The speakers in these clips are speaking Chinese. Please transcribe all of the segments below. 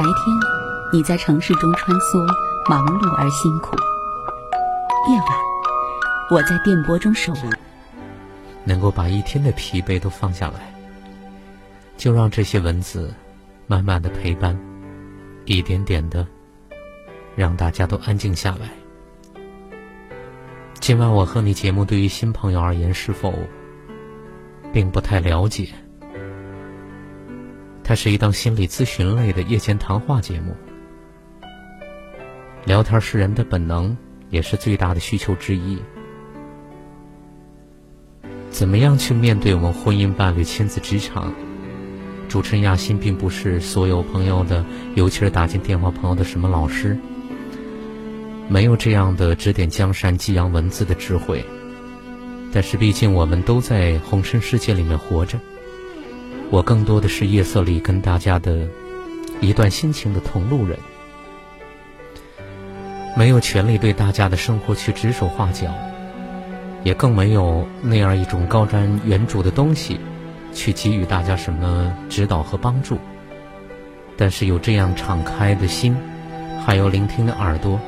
白天你在城市中穿梭，忙碌而辛苦；夜晚我在电波中守护。能够把一天的疲惫都放下来，就让这些文字慢慢的陪伴，一点点的让大家都安静下来。今晚我和你节目对于新朋友而言是否并不太了解？它是一档心理咨询类的夜间谈话节目。聊天是人的本能，也是最大的需求之一。怎么样去面对我们婚姻、伴侣、亲子、职场？主持人亚欣并不是所有朋友的，尤其是打进电话朋友的什么老师，没有这样的指点江山、激扬文字的智慧。但是毕竟我们都在红尘世界里面活着，我更多的是夜色里跟大家的一段心情的同路人，没有权利对大家的生活去指手画脚。也更没有那样一种高瞻远瞩的东西，去给予大家什么指导和帮助。但是有这样敞开的心，还有聆听的耳朵，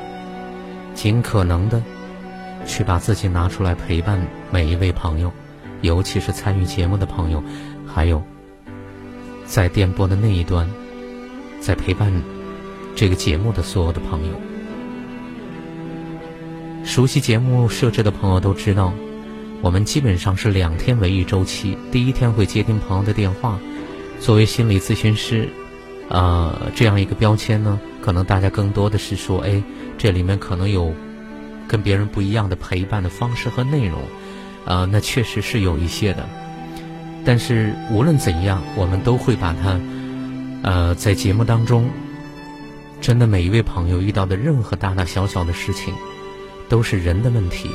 尽可能的去把自己拿出来陪伴每一位朋友，尤其是参与节目的朋友，还有在电波的那一端，在陪伴这个节目的所有的朋友。熟悉节目设置的朋友都知道，我们基本上是两天为一周期。第一天会接听朋友的电话，作为心理咨询师，呃，这样一个标签呢，可能大家更多的是说，哎，这里面可能有跟别人不一样的陪伴的方式和内容，呃，那确实是有一些的。但是无论怎样，我们都会把它，呃，在节目当中，真的每一位朋友遇到的任何大大小小的事情。都是人的问题，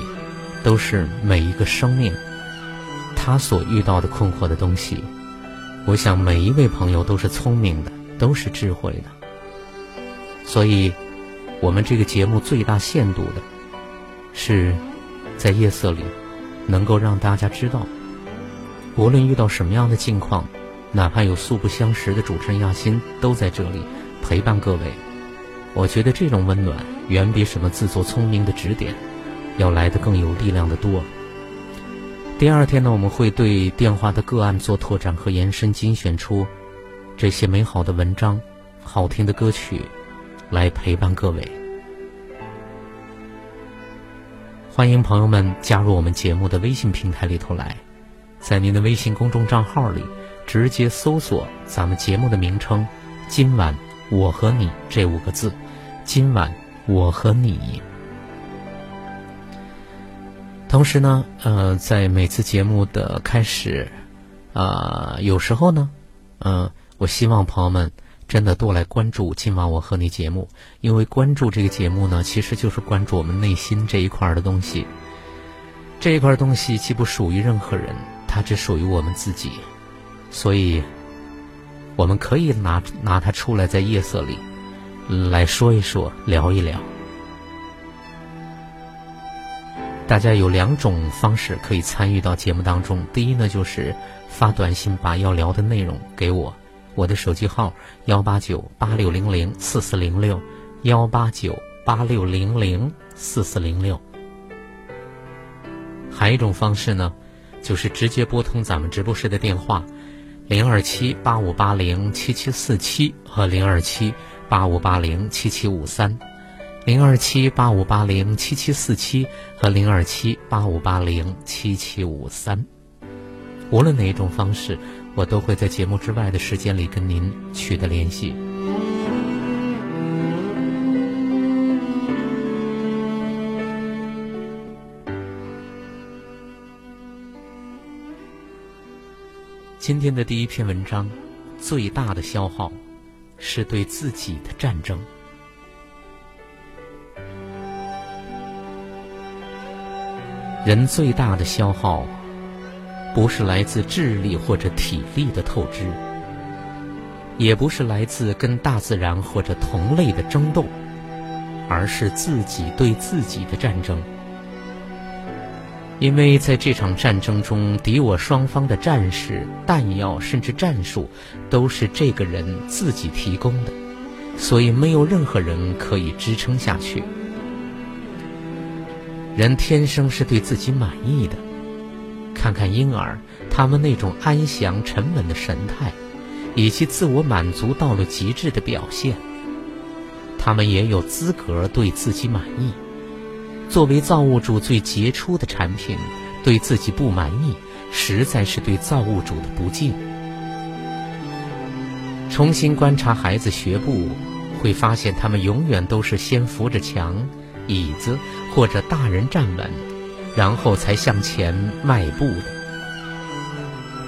都是每一个生命他所遇到的困惑的东西。我想每一位朋友都是聪明的，都是智慧的。所以，我们这个节目最大限度的，是在夜色里，能够让大家知道，无论遇到什么样的境况，哪怕有素不相识的主持人亚欣都在这里陪伴各位。我觉得这种温暖。远比什么自作聪明的指点要来的更有力量的多。第二天呢，我们会对电话的个案做拓展和延伸，精选出这些美好的文章、好听的歌曲，来陪伴各位。欢迎朋友们加入我们节目的微信平台里头来，在您的微信公众账号里直接搜索咱们节目的名称“今晚我和你”这五个字，今晚。我和你。同时呢，呃，在每次节目的开始，啊，有时候呢，嗯，我希望朋友们真的多来关注今晚我和你节目，因为关注这个节目呢，其实就是关注我们内心这一块的东西。这一块东西既不属于任何人，它只属于我们自己，所以我们可以拿拿它出来，在夜色里。来说一说，聊一聊。大家有两种方式可以参与到节目当中。第一呢，就是发短信把要聊的内容给我，我的手机号幺八九八六零零四四零六幺八九八六零零四四零六。还有一种方式呢，就是直接拨通咱们直播室的电话零二七八五八零七七四七和零二七。八五八零七七五三，零二七八五八零七七四七和零二七八五八零七七五三，无论哪一种方式，我都会在节目之外的时间里跟您取得联系。今天的第一篇文章，最大的消耗。是对自己的战争。人最大的消耗，不是来自智力或者体力的透支，也不是来自跟大自然或者同类的争斗，而是自己对自己的战争。因为在这场战争中，敌我双方的战士、弹药甚至战术，都是这个人自己提供的，所以没有任何人可以支撑下去。人天生是对自己满意的，看看婴儿，他们那种安详沉稳的神态，以及自我满足到了极致的表现，他们也有资格对自己满意。作为造物主最杰出的产品，对自己不满意，实在是对造物主的不敬。重新观察孩子学步，会发现他们永远都是先扶着墙、椅子或者大人站稳，然后才向前迈步的。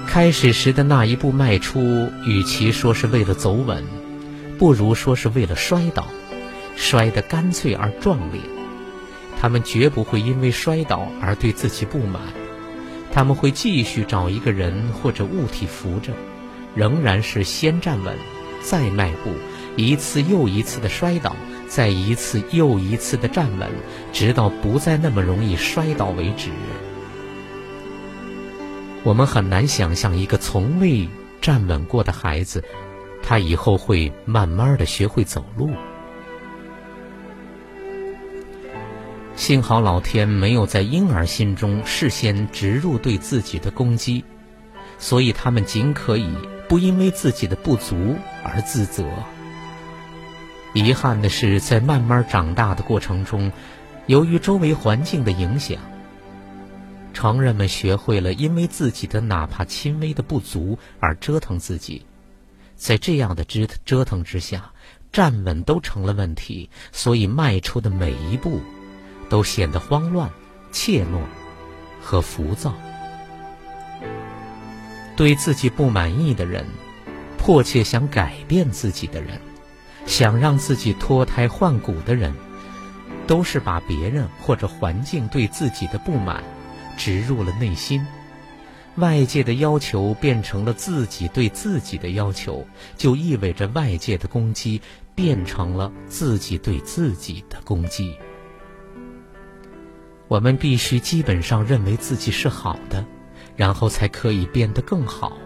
开始时的那一步迈出，与其说是为了走稳，不如说是为了摔倒，摔得干脆而壮烈。他们绝不会因为摔倒而对自己不满，他们会继续找一个人或者物体扶着。仍然是先站稳，再迈步，一次又一次的摔倒，再一次又一次的站稳，直到不再那么容易摔倒为止。我们很难想象一个从未站稳过的孩子，他以后会慢慢的学会走路。幸好老天没有在婴儿心中事先植入对自己的攻击，所以他们仅可以。不因为自己的不足而自责。遗憾的是，在慢慢长大的过程中，由于周围环境的影响，成人们学会了因为自己的哪怕轻微的不足而折腾自己。在这样的折折腾之下，站稳都成了问题，所以迈出的每一步都显得慌乱、怯懦和浮躁。对自己不满意的人，迫切想改变自己的人，想让自己脱胎换骨的人，都是把别人或者环境对自己的不满植入了内心，外界的要求变成了自己对自己的要求，就意味着外界的攻击变成了自己对自己的攻击。我们必须基本上认为自己是好的。然后才可以变得更好。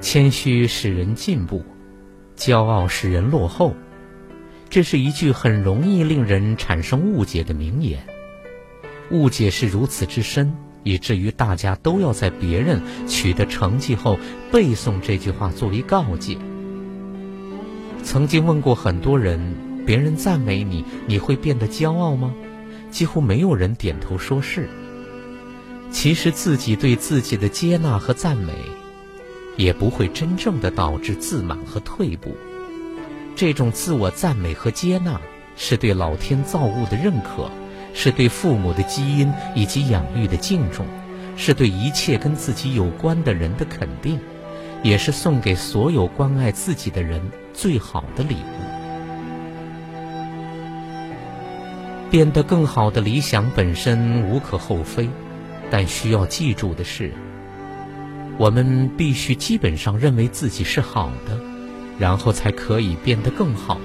谦虚使人进步，骄傲使人落后。这是一句很容易令人产生误解的名言。误解是如此之深，以至于大家都要在别人取得成绩后背诵这句话作为告诫。曾经问过很多人，别人赞美你，你会变得骄傲吗？几乎没有人点头说是。其实自己对自己的接纳和赞美，也不会真正的导致自满和退步。这种自我赞美和接纳，是对老天造物的认可，是对父母的基因以及养育的敬重，是对一切跟自己有关的人的肯定，也是送给所有关爱自己的人最好的礼物。变得更好的理想本身无可厚非。但需要记住的是，我们必须基本上认为自己是好的，然后才可以变得更好。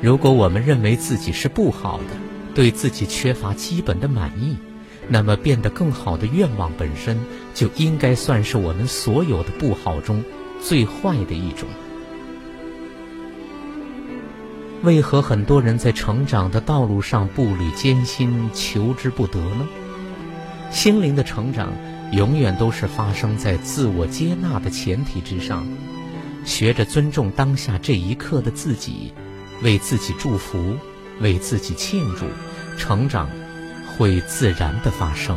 如果我们认为自己是不好的，对自己缺乏基本的满意，那么变得更好的愿望本身就应该算是我们所有的不好中最坏的一种。为何很多人在成长的道路上步履艰辛，求之不得呢？心灵的成长永远都是发生在自我接纳的前提之上，学着尊重当下这一刻的自己，为自己祝福，为自己庆祝，成长会自然的发生。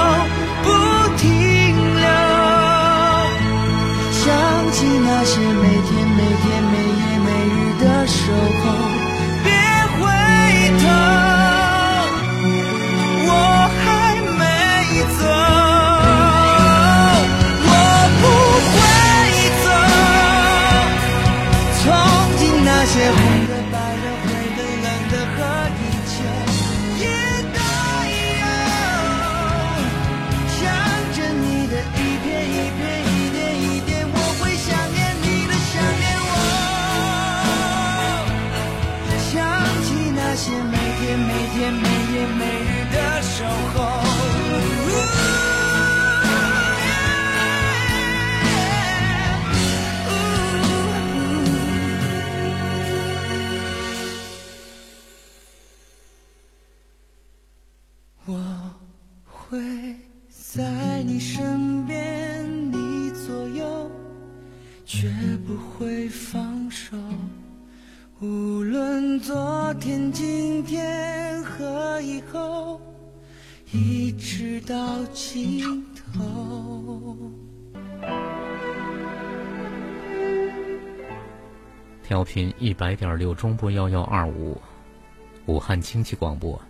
那些每天每天每夜每日的守候，天，今天和以后一直到调频一百点六中波幺幺二五，武汉经济广播。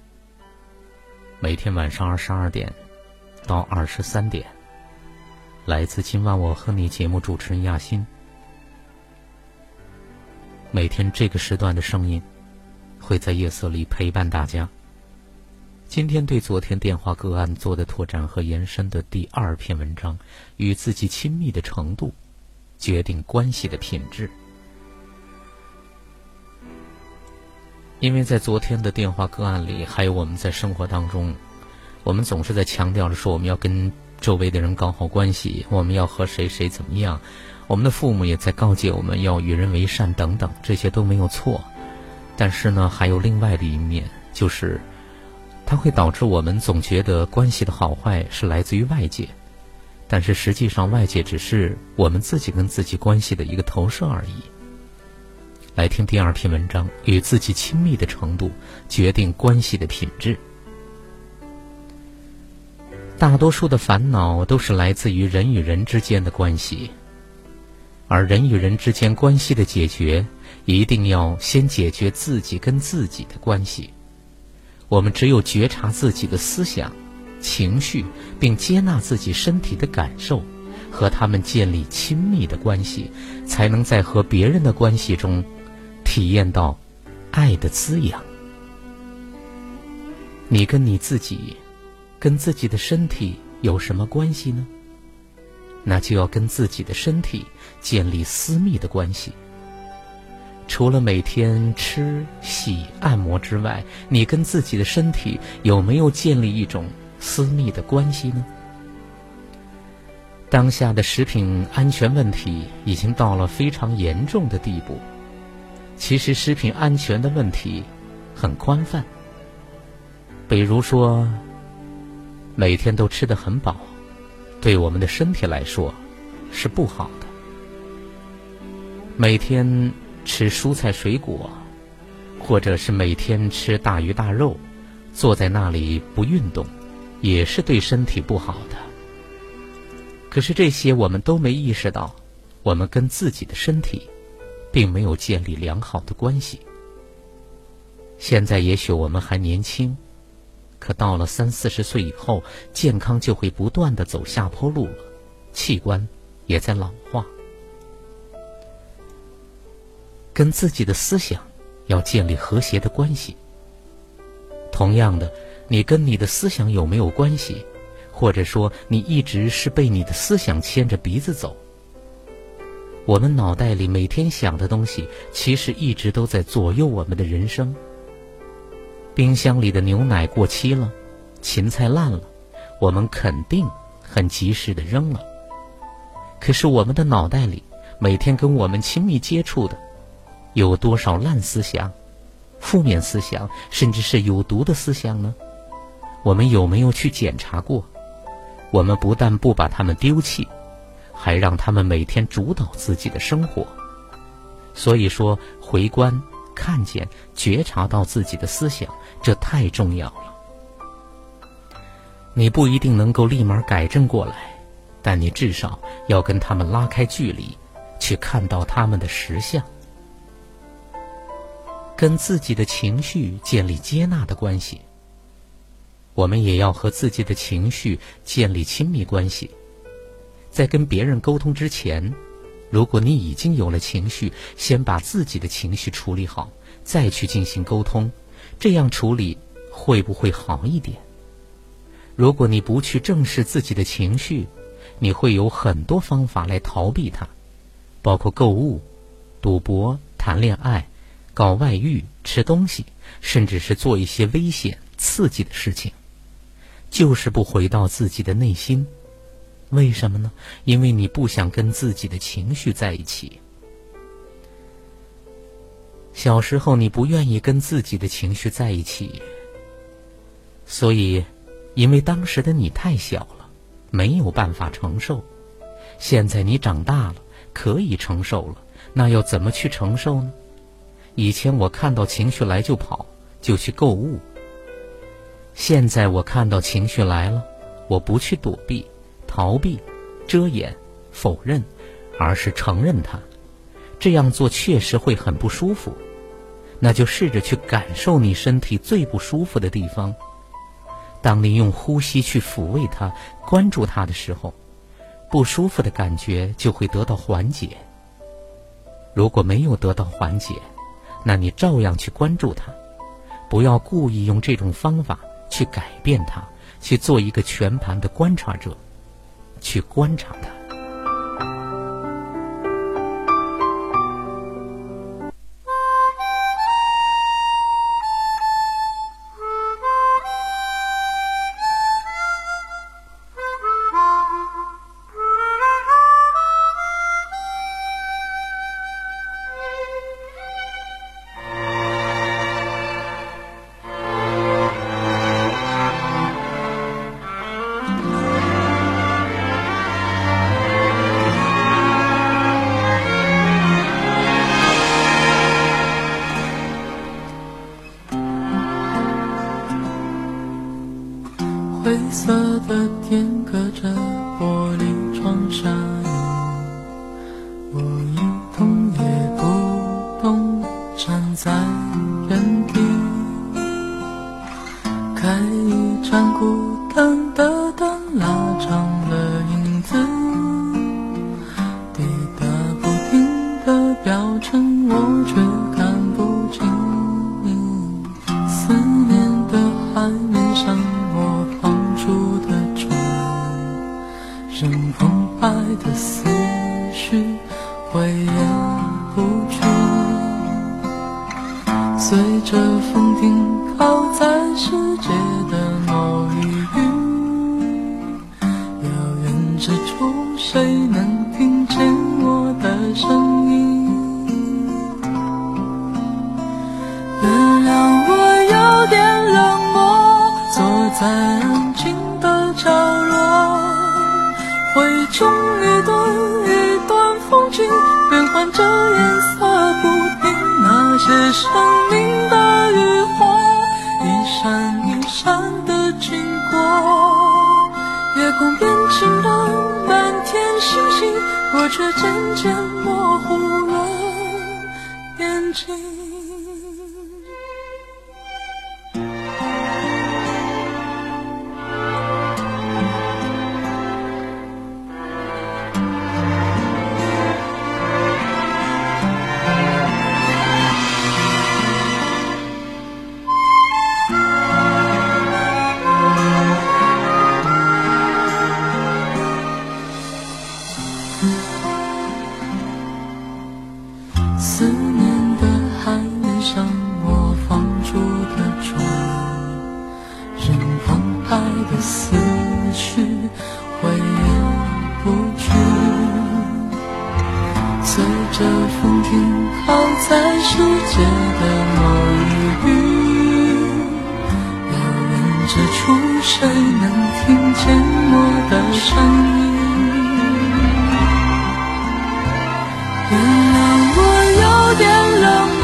每天晚上二十二点到二十三点，来自今晚我和你节目主持人亚欣。每天这个时段的声音，会在夜色里陪伴大家。今天对昨天电话个案做的拓展和延伸的第二篇文章，与自己亲密的程度，决定关系的品质。因为在昨天的电话个案里，还有我们在生活当中，我们总是在强调着说，我们要跟周围的人搞好关系，我们要和谁谁怎么样，我们的父母也在告诫我们要与人为善等等，这些都没有错。但是呢，还有另外的一面，就是它会导致我们总觉得关系的好坏是来自于外界，但是实际上外界只是我们自己跟自己关系的一个投射而已。来听第二篇文章，与自己亲密的程度决定关系的品质。大多数的烦恼都是来自于人与人之间的关系，而人与人之间关系的解决，一定要先解决自己跟自己的关系。我们只有觉察自己的思想、情绪，并接纳自己身体的感受，和他们建立亲密的关系，才能在和别人的关系中。体验到爱的滋养，你跟你自己，跟自己的身体有什么关系呢？那就要跟自己的身体建立私密的关系。除了每天吃、洗、按摩之外，你跟自己的身体有没有建立一种私密的关系呢？当下的食品安全问题已经到了非常严重的地步。其实食品安全的问题很宽泛，比如说每天都吃得很饱，对我们的身体来说是不好的；每天吃蔬菜水果，或者是每天吃大鱼大肉，坐在那里不运动，也是对身体不好的。可是这些我们都没意识到，我们跟自己的身体。并没有建立良好的关系。现在也许我们还年轻，可到了三四十岁以后，健康就会不断的走下坡路了，器官也在老化。跟自己的思想要建立和谐的关系。同样的，你跟你的思想有没有关系？或者说，你一直是被你的思想牵着鼻子走？我们脑袋里每天想的东西，其实一直都在左右我们的人生。冰箱里的牛奶过期了，芹菜烂了，我们肯定很及时的扔了。可是我们的脑袋里，每天跟我们亲密接触的，有多少烂思想、负面思想，甚至是有毒的思想呢？我们有没有去检查过？我们不但不把它们丢弃。还让他们每天主导自己的生活，所以说回观、看见、觉察到自己的思想，这太重要了。你不一定能够立马改正过来，但你至少要跟他们拉开距离，去看到他们的实相，跟自己的情绪建立接纳的关系。我们也要和自己的情绪建立亲密关系。在跟别人沟通之前，如果你已经有了情绪，先把自己的情绪处理好，再去进行沟通，这样处理会不会好一点？如果你不去正视自己的情绪，你会有很多方法来逃避它，包括购物、赌博、谈恋爱、搞外遇、吃东西，甚至是做一些危险、刺激的事情，就是不回到自己的内心。为什么呢？因为你不想跟自己的情绪在一起。小时候你不愿意跟自己的情绪在一起，所以，因为当时的你太小了，没有办法承受。现在你长大了，可以承受了，那要怎么去承受呢？以前我看到情绪来就跑，就去购物。现在我看到情绪来了，我不去躲避。逃避、遮掩、否认，而是承认它。这样做确实会很不舒服，那就试着去感受你身体最不舒服的地方。当你用呼吸去抚慰它、关注它的时候，不舒服的感觉就会得到缓解。如果没有得到缓解，那你照样去关注他，不要故意用这种方法去改变他，去做一个全盘的观察者。去观察他。声音。原谅我有点冷漠，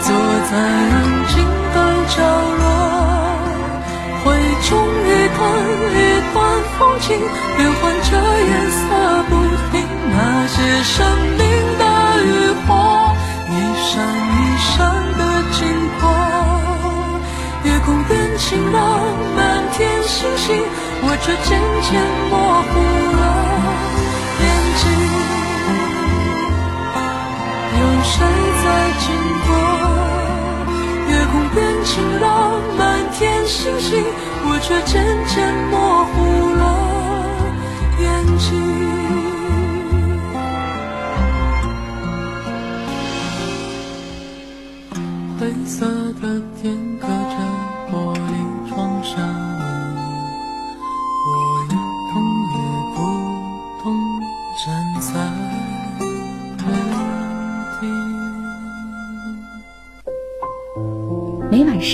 坐在安静的角落，回忆中一段一段风景变换着颜色，不停那些生命的余火，一闪一闪的经过，夜空变晴朗，满天星星。却渐渐模糊了眼睛。有谁在经过？夜空变晴了，满天星星，我却渐渐模糊了眼睛。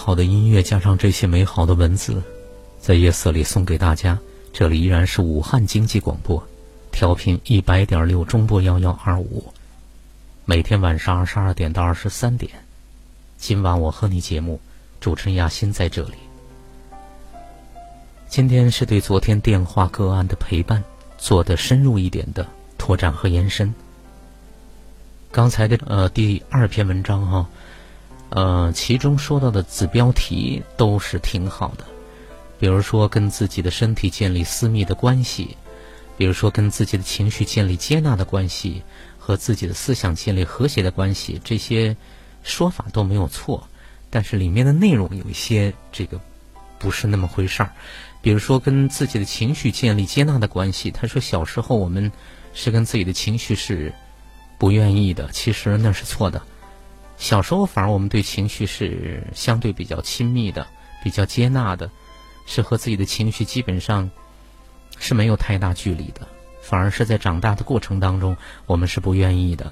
好的音乐加上这些美好的文字，在夜色里送给大家。这里依然是武汉经济广播，调频一百点六中波幺幺二五，每天晚上二十二点到二十三点。今晚我和你节目，主持人亚欣在这里。今天是对昨天电话个案的陪伴做的深入一点的拓展和延伸。刚才的呃第二篇文章哈、呃，其中说到的子标题都是挺好的，比如说跟自己的身体建立私密的关系，比如说跟自己的情绪建立接纳的关系，和自己的思想建立和谐的关系，这些说法都没有错，但是里面的内容有一些这个不是那么回事儿。比如说跟自己的情绪建立接纳的关系，他说小时候我们是跟自己的情绪是不愿意的，其实那是错的。小时候反而我们对情绪是相对比较亲密的，比较接纳的，是和自己的情绪基本上是没有太大距离的。反而是在长大的过程当中，我们是不愿意的。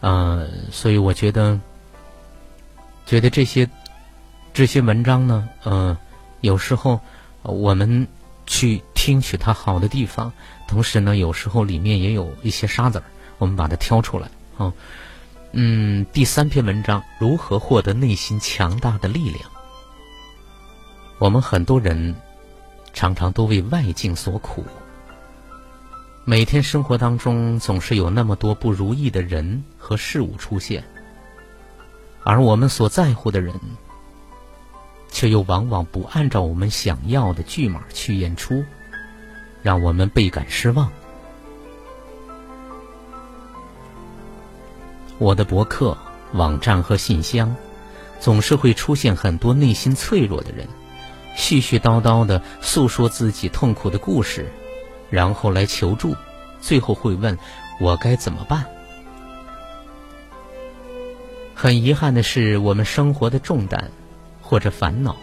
呃，所以我觉得，觉得这些这些文章呢，呃，有时候我们去听取它好的地方，同时呢，有时候里面也有一些沙子儿，我们把它挑出来啊。嗯，第三篇文章如何获得内心强大的力量？我们很多人常常都为外境所苦，每天生活当中总是有那么多不如意的人和事物出现，而我们所在乎的人，却又往往不按照我们想要的剧码去演出，让我们倍感失望。我的博客、网站和信箱，总是会出现很多内心脆弱的人，絮絮叨叨的诉说自己痛苦的故事，然后来求助，最后会问我该怎么办。很遗憾的是，我们生活的重担或者烦恼，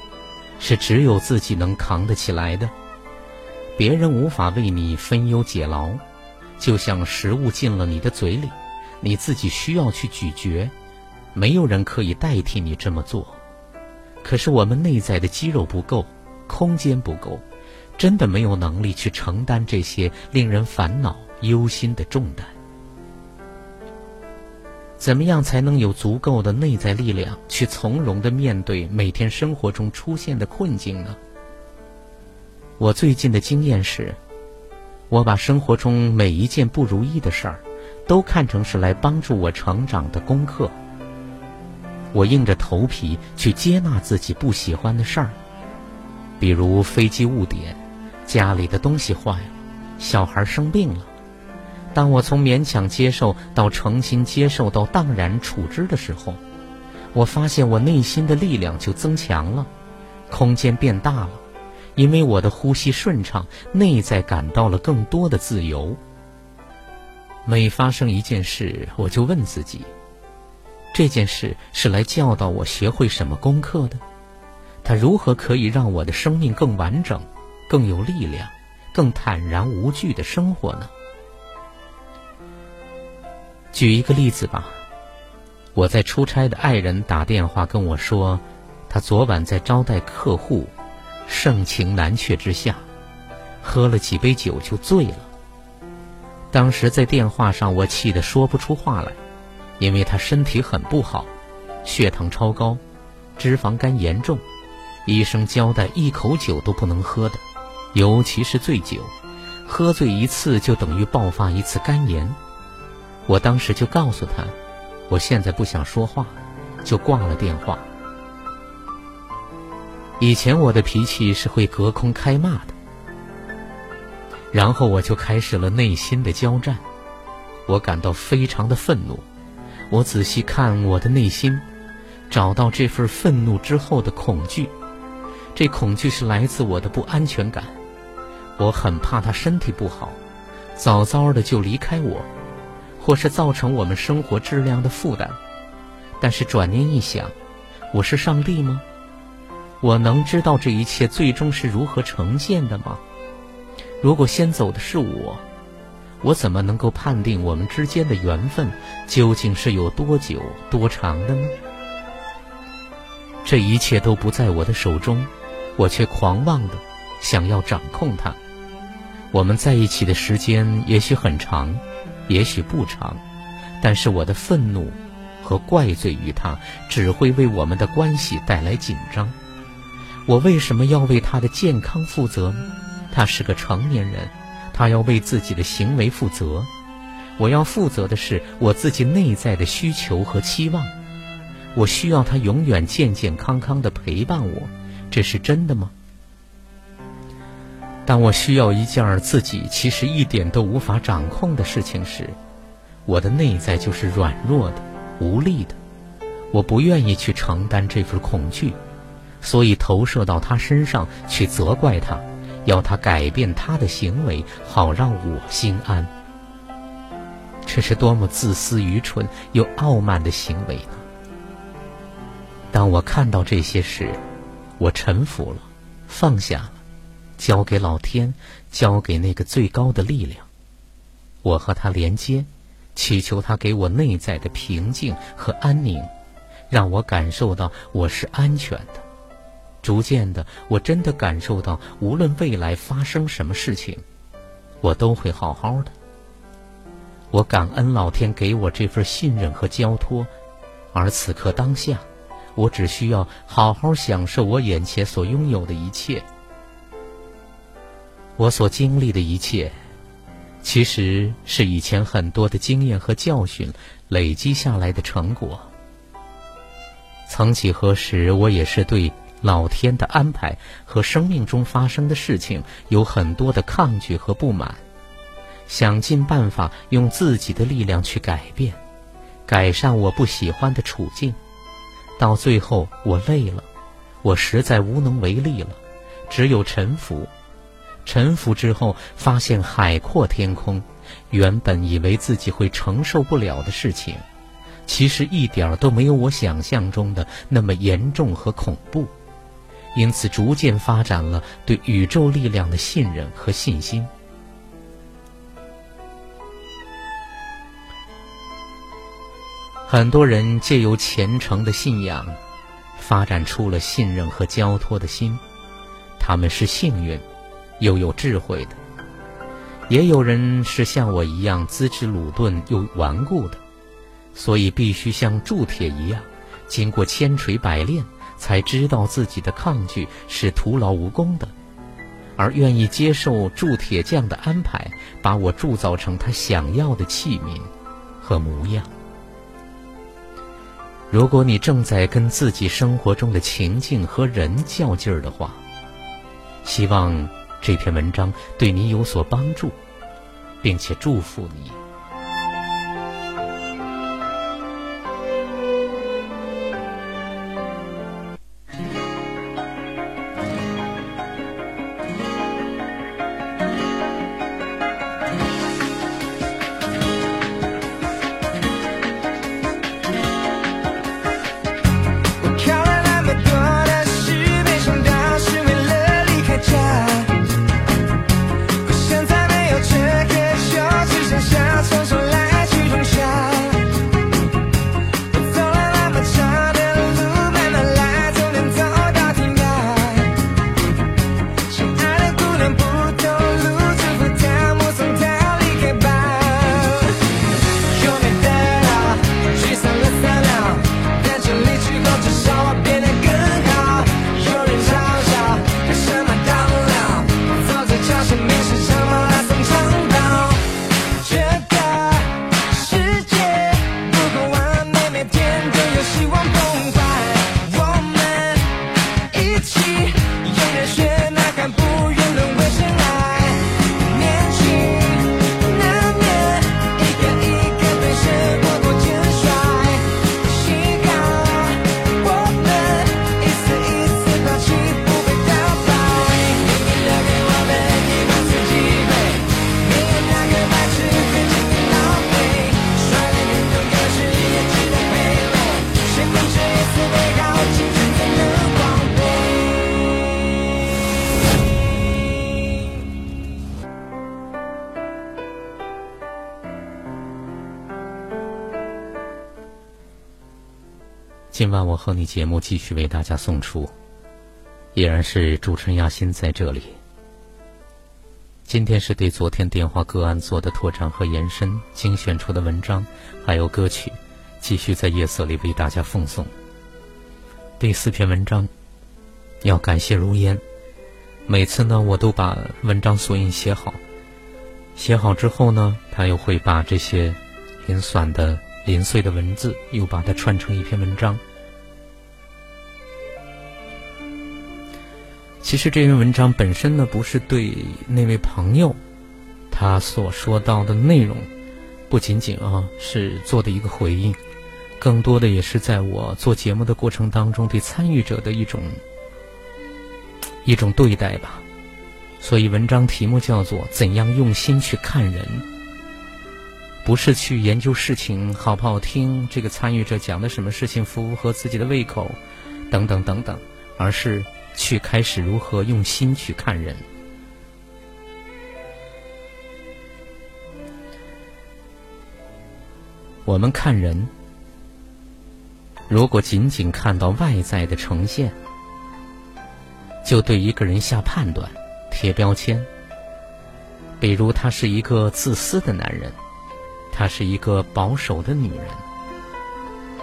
是只有自己能扛得起来的。别人无法为你分忧解劳，就像食物进了你的嘴里，你自己需要去咀嚼，没有人可以代替你这么做。可是我们内在的肌肉不够，空间不够，真的没有能力去承担这些令人烦恼、忧心的重担。怎么样才能有足够的内在力量，去从容的面对每天生活中出现的困境呢？我最近的经验是，我把生活中每一件不如意的事儿，都看成是来帮助我成长的功课。我硬着头皮去接纳自己不喜欢的事儿，比如飞机误点、家里的东西坏了、小孩生病了。当我从勉强接受到诚心接受到荡然处之的时候，我发现我内心的力量就增强了，空间变大了。因为我的呼吸顺畅，内在感到了更多的自由。每发生一件事，我就问自己：这件事是来教导我学会什么功课的？它如何可以让我的生命更完整、更有力量、更坦然无惧的生活呢？举一个例子吧，我在出差的爱人打电话跟我说，他昨晚在招待客户。盛情难却之下，喝了几杯酒就醉了。当时在电话上，我气得说不出话来，因为他身体很不好，血糖超高，脂肪肝严重，医生交代一口酒都不能喝的，尤其是醉酒，喝醉一次就等于爆发一次肝炎。我当时就告诉他，我现在不想说话，就挂了电话。以前我的脾气是会隔空开骂的，然后我就开始了内心的交战。我感到非常的愤怒。我仔细看我的内心，找到这份愤怒之后的恐惧。这恐惧是来自我的不安全感。我很怕他身体不好，早早的就离开我，或是造成我们生活质量的负担。但是转念一想，我是上帝吗？我能知道这一切最终是如何呈现的吗？如果先走的是我，我怎么能够判定我们之间的缘分究竟是有多久、多长的呢？这一切都不在我的手中，我却狂妄的想要掌控它。我们在一起的时间也许很长，也许不长，但是我的愤怒和怪罪于他，只会为我们的关系带来紧张。我为什么要为他的健康负责呢？他是个成年人，他要为自己的行为负责。我要负责的是我自己内在的需求和期望。我需要他永远健健康康的陪伴我，这是真的吗？当我需要一件自己其实一点都无法掌控的事情时，我的内在就是软弱的、无力的。我不愿意去承担这份恐惧。所以投射到他身上去责怪他，要他改变他的行为，好让我心安。这是多么自私、愚蠢又傲慢的行为呢？当我看到这些时，我臣服了，放下了，交给老天，交给那个最高的力量。我和他连接，祈求他给我内在的平静和安宁，让我感受到我是安全的。逐渐的，我真的感受到，无论未来发生什么事情，我都会好好的。我感恩老天给我这份信任和交托，而此刻当下，我只需要好好享受我眼前所拥有的一切。我所经历的一切，其实是以前很多的经验和教训累积下来的成果。曾几何时，我也是对。老天的安排和生命中发生的事情有很多的抗拒和不满，想尽办法用自己的力量去改变、改善我不喜欢的处境，到最后我累了，我实在无能为力了，只有臣服。臣服之后，发现海阔天空，原本以为自己会承受不了的事情，其实一点都没有我想象中的那么严重和恐怖。因此逐渐发展了对宇宙力量的信任和信心。很多人借由虔诚的信仰，发展出了信任和交托的心。他们是幸运，又有智慧的；也有人是像我一样资质鲁钝又顽固的，所以必须像铸铁一样，经过千锤百炼，才知道自己的抗拒是徒劳无功的，而愿意接受铸铁匠的安排，把我铸造成他想要的器皿和模样。如果你正在跟自己生活中的情境和人较劲儿的话，希望这篇文章对你有所帮助，并且祝福你。今晚我和你节目继续为大家送出，依然是主持人亚欣在这里。今天是对昨天电话个案做的拓展和延伸，精选出的文章还有歌曲，继续在夜色里为大家奉送。第四篇文章，要感谢如烟。每次呢，我都把文章索引写好，写好之后呢，他又会把这些零散的。零碎的文字又把它串成一篇文章。其实这篇文章本身呢，不是对那位朋友他所说到的内容，不仅仅啊是做的一个回应，更多的也是在我做节目的过程当中对参与者的一种一种对待吧。所以文章题目叫做《怎样用心去看人》。不是去研究事情好不好听，这个参与者讲的什么事情符合自己的胃口，等等等等，而是去开始如何用心去看人。我们看人，如果仅仅看到外在的呈现，就对一个人下判断、贴标签，比如他是一个自私的男人。她是一个保守的女人，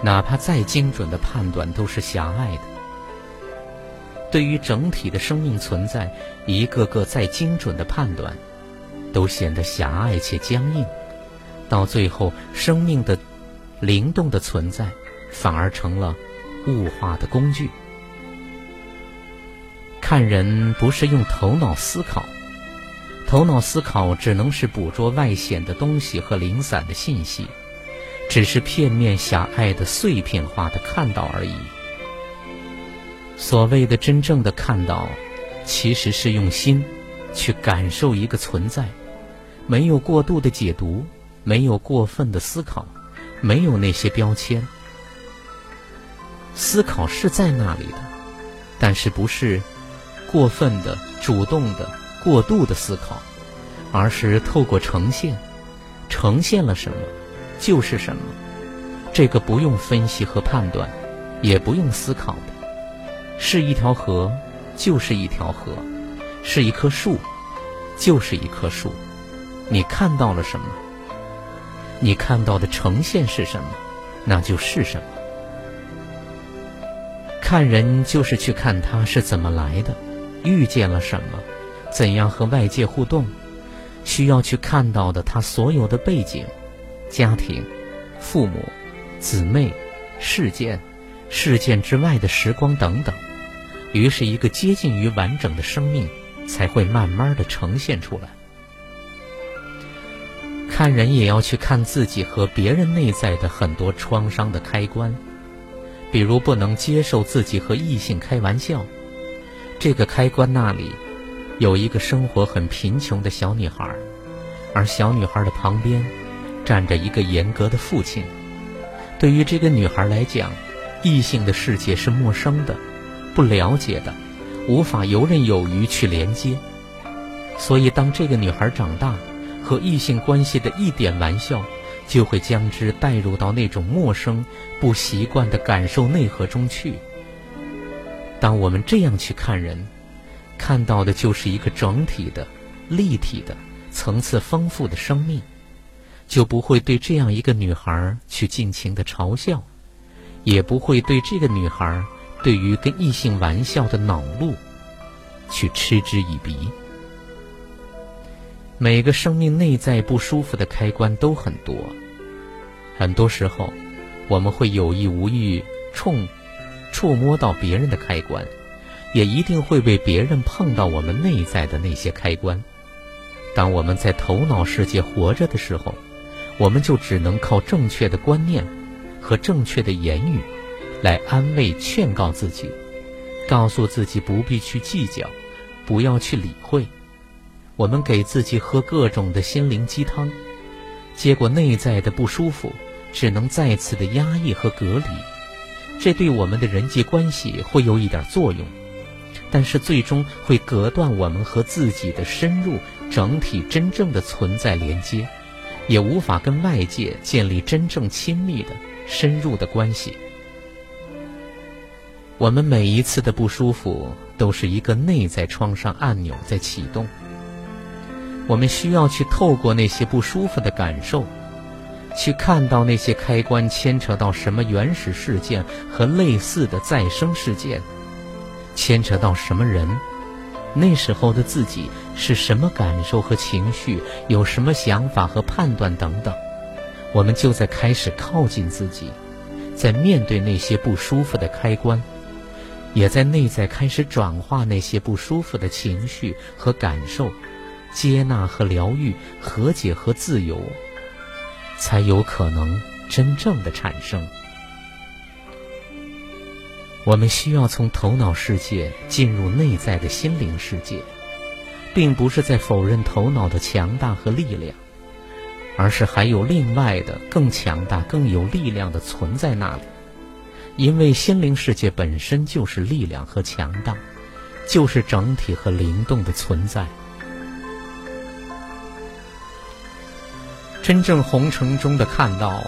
哪怕再精准的判断都是狭隘的。对于整体的生命存在，一个个再精准的判断，都显得狭隘且僵硬。到最后，生命的灵动的存在，反而成了物化的工具。看人不是用头脑思考。头脑思考只能是捕捉外显的东西和零散的信息，只是片面狭隘的碎片化的看到而已。所谓的真正的看到，其实是用心去感受一个存在，没有过度的解读，没有过分的思考，没有那些标签。思考是在那里的，但是不是过分的、主动的、过度的思考，而是透过呈现，呈现了什么就是什么。这个不用分析和判断，也不用思考的，是一条河就是一条河，是一棵树就是一棵树。你看到了什么？你看到的呈现是什么？那就是什么。看人就是去看他是怎么来的，遇见了什么，怎样和外界互动，需要去看到的他所有的背景、家庭、父母。姊妹、事件、事件之外的时光等等，于是，一个接近于完整的生命才会慢慢的呈现出来。看人也要去看自己和别人内在的很多创伤的开关，比如不能接受自己和异性开玩笑，这个开关那里有一个生活很贫穷的小女孩，而小女孩的旁边站着一个严格的父亲。对于这个女孩来讲，异性的世界是陌生的、不了解的，无法游刃有余去连接。所以，当这个女孩长大，和异性关系的一点玩笑，就会将之带入到那种陌生、不习惯的感受内核中去。当我们这样去看人，看到的就是一个整体的、立体的、层次丰富的生命。就不会对这样一个女孩去尽情的嘲笑，也不会对这个女孩对于跟异性玩笑的恼怒去嗤之以鼻。每个生命内在不舒服的开关都很多，很多时候我们会有意无意冲触摸到别人的开关，也一定会被别人碰到我们内在的那些开关。当我们在头脑世界活着的时候。我们就只能靠正确的观念和正确的言语来安慰、劝告自己，告诉自己不必去计较，不要去理会。我们给自己喝各种的心灵鸡汤，结果内在的不舒服只能再次的压抑和隔离。这对我们的人际关系会有一点作用，但是最终会隔断我们和自己的深入、整体、真正的存在连接。也无法跟外界建立真正亲密的、深入的关系。我们每一次的不舒服，都是一个内在创伤按钮在启动。我们需要去透过那些不舒服的感受，去看到那些开关牵扯到什么原始事件和类似的再生事件，牵扯到什么人。那时候的自己是什么感受和情绪，有什么想法和判断等等，我们就在开始靠近自己，在面对那些不舒服的开关，也在内在开始转化那些不舒服的情绪和感受，接纳和疗愈，和解和自由，才有可能真正的产生。我们需要从头脑世界进入内在的心灵世界，并不是在否认头脑的强大和力量，而是还有另外的更强大、更有力量的存在那里。因为心灵世界本身就是力量和强大，就是整体和灵动的存在。真正红尘中的看到。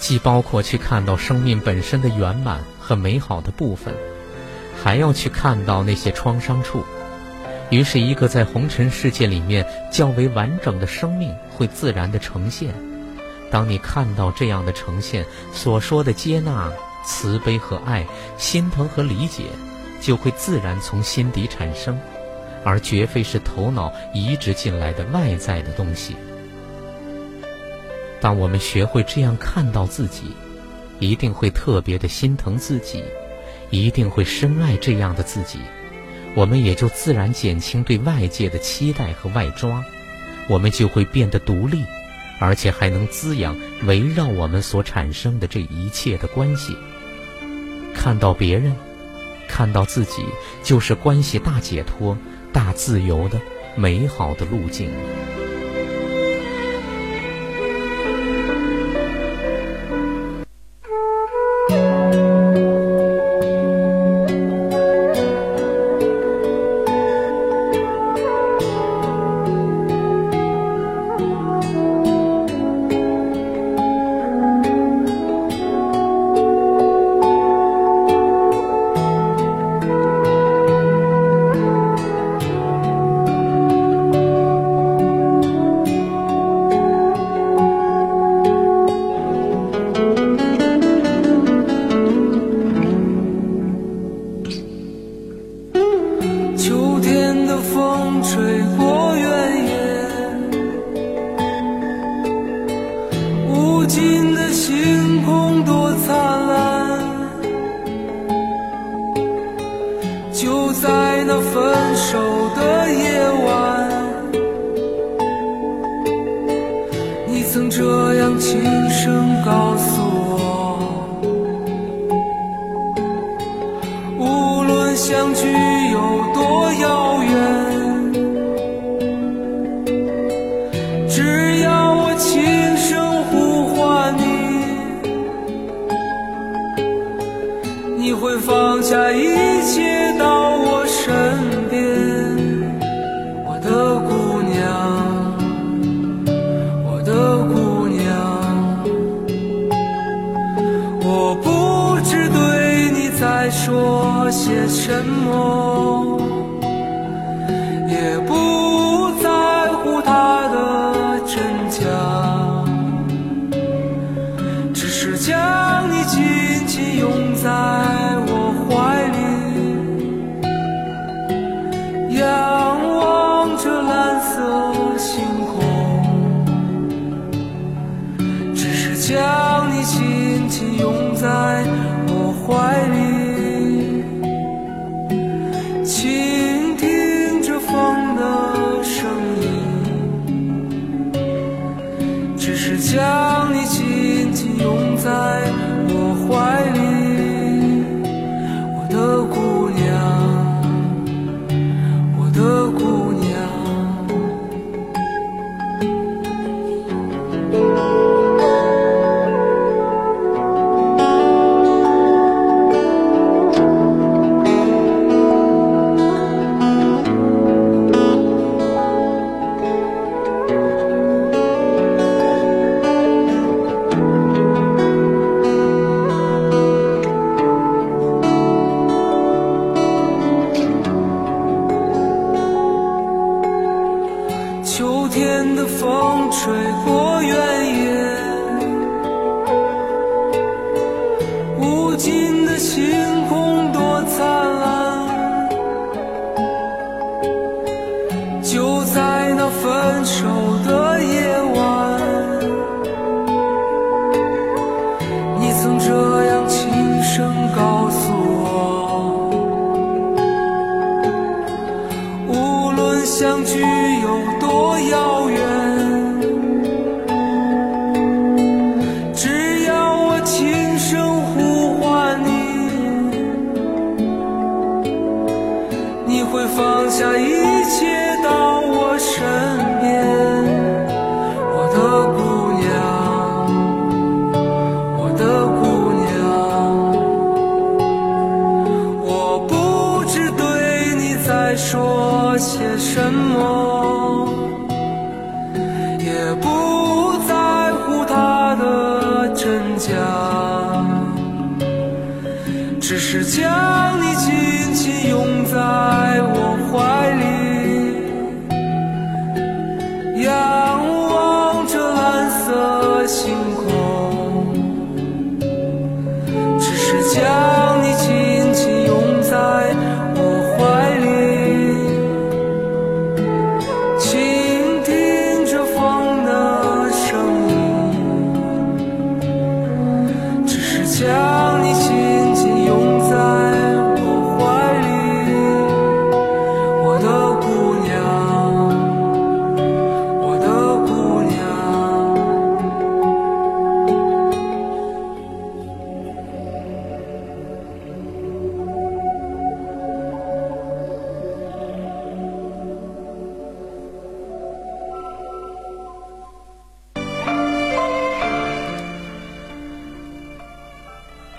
既包括去看到生命本身的圆满和美好的部分，还要去看到那些创伤处。于是，一个在红尘世界里面较为完整的生命会自然的呈现。当你看到这样的呈现，所说的接纳、慈悲和爱、心疼和理解，就会自然从心底产生，而绝非是头脑移植进来的外在的东西。当我们学会这样看到自己，一定会特别的心疼自己，一定会深爱这样的自己，我们也就自然减轻对外界的期待和外抓，我们就会变得独立，而且还能滋养围绕我们所产生的这一切的关系。看到别人，看到自己，就是关系大解脱、大自由的美好的路径。距有多遥远？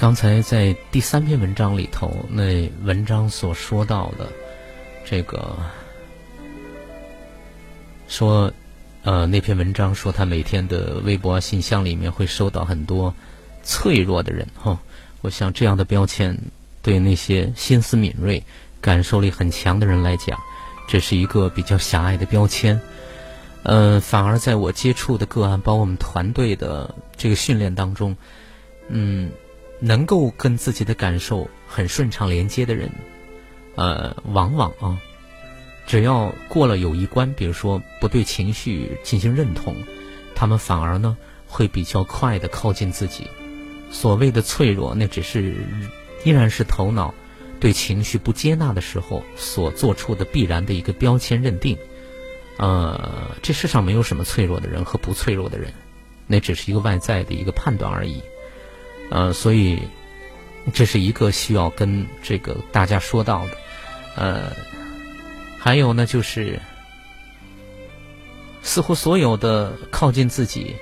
刚才在第三篇文章里头那文章所说到的这个说呃那篇文章说他每天的微博信箱里面会收到很多脆弱的人哈我想这样的标签对那些心思敏锐感受力很强的人来讲这是一个比较狭隘的标签。呃反而在我接触的个案包括我们团队的这个训练当中嗯能够跟自己的感受很顺畅连接的人呃往往啊只要过了有一关比如说不对情绪进行认同他们反而呢会比较快的靠近自己。所谓的脆弱那只是依然是头脑对情绪不接纳的时候所做出的必然的一个标签认定。呃这世上没有什么脆弱的人和不脆弱的人那只是一个外在的一个判断而已。呃，所以这是一个需要跟这个大家说到的。呃，还有呢，就是似乎所有的靠近自己，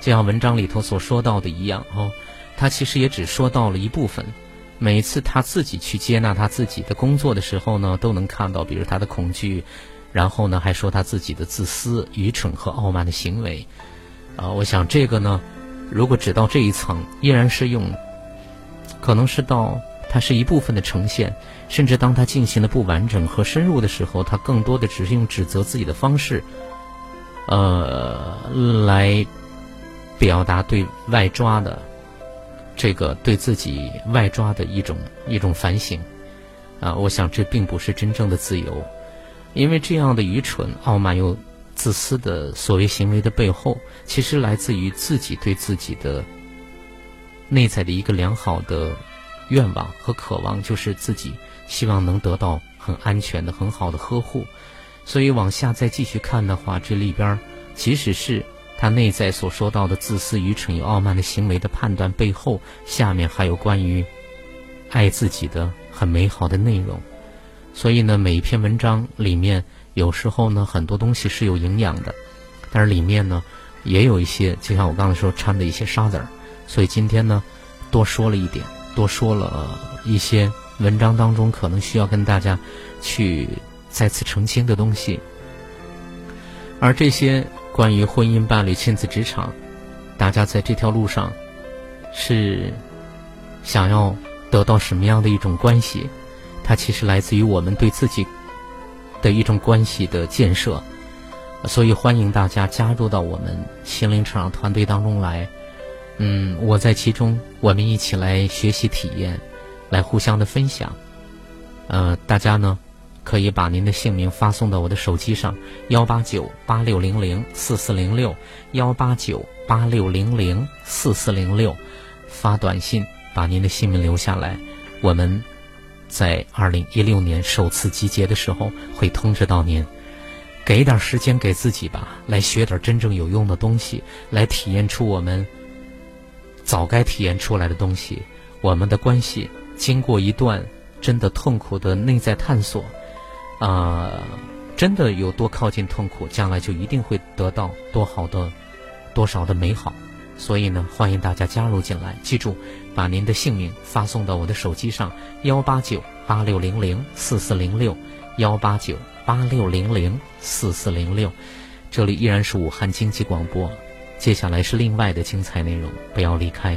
就像文章里头所说到的一样，哦，他其实也只说到了一部分。每次他自己去接纳他自己的工作的时候呢，都能看到，比如他的恐惧。然后呢，还说他自己的自私、愚蠢和傲慢的行为，啊，我想这个呢，如果只到这一层，依然是用，可能是到它是一部分的呈现，甚至当它进行的不完整和深入的时候，它更多的只是用指责自己的方式，呃，来表达对外抓的这个对自己外抓的一种一种反省，啊，我想这并不是真正的自由。因为这样的愚蠢、傲慢又自私的所谓行为的背后，其实来自于自己对自己的内在的一个良好的愿望和渴望，就是自己希望能得到很安全的、很好的呵护。所以往下再继续看的话，这里边即使是他内在所说到的自私、愚蠢与傲慢的行为的判断背后，下面还有关于爱自己的很美好的内容。所以呢，每一篇文章里面有时候呢，很多东西是有营养的，但是里面呢，也有一些，就像我刚才说掺的一些沙子儿。所以今天呢，多说了一点，多说了一些文章当中可能需要跟大家去再次澄清的东西。而这些关于婚姻、伴侣、亲子、职场，大家在这条路上是想要得到什么样的一种关系？它其实来自于我们对自己的一种关系的建设，所以欢迎大家加入到我们心灵成长团队当中来。嗯，我在其中，我们一起来学习体验，来互相的分享。呃，大家呢可以把您的姓名发送到我的手机上，幺八九八六零零四四零六，幺八九八六零零四四零六，发短信把您的姓名留下来，我们。在二零一六年首次集结的时候，会通知到您。给点时间给自己吧，来学点真正有用的东西，来体验出我们早该体验出来的东西。我们的关系经过一段真的痛苦的内在探索，啊，真的有多靠近痛苦，将来就一定会得到多好的、多少的美好。所以呢，欢迎大家加入进来。记住，把您的姓名发送到我的手机上，幺八九八六零零四四零六，幺八九八六零零四四零六。这里依然是武汉经济广播，接下来是另外的精彩内容，不要离开。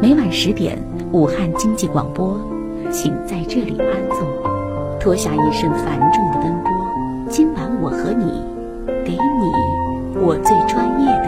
每晚十点，武汉经济广播，请在这里安坐。脱下一身繁重的奔波，今晚我和你，给你我最专业。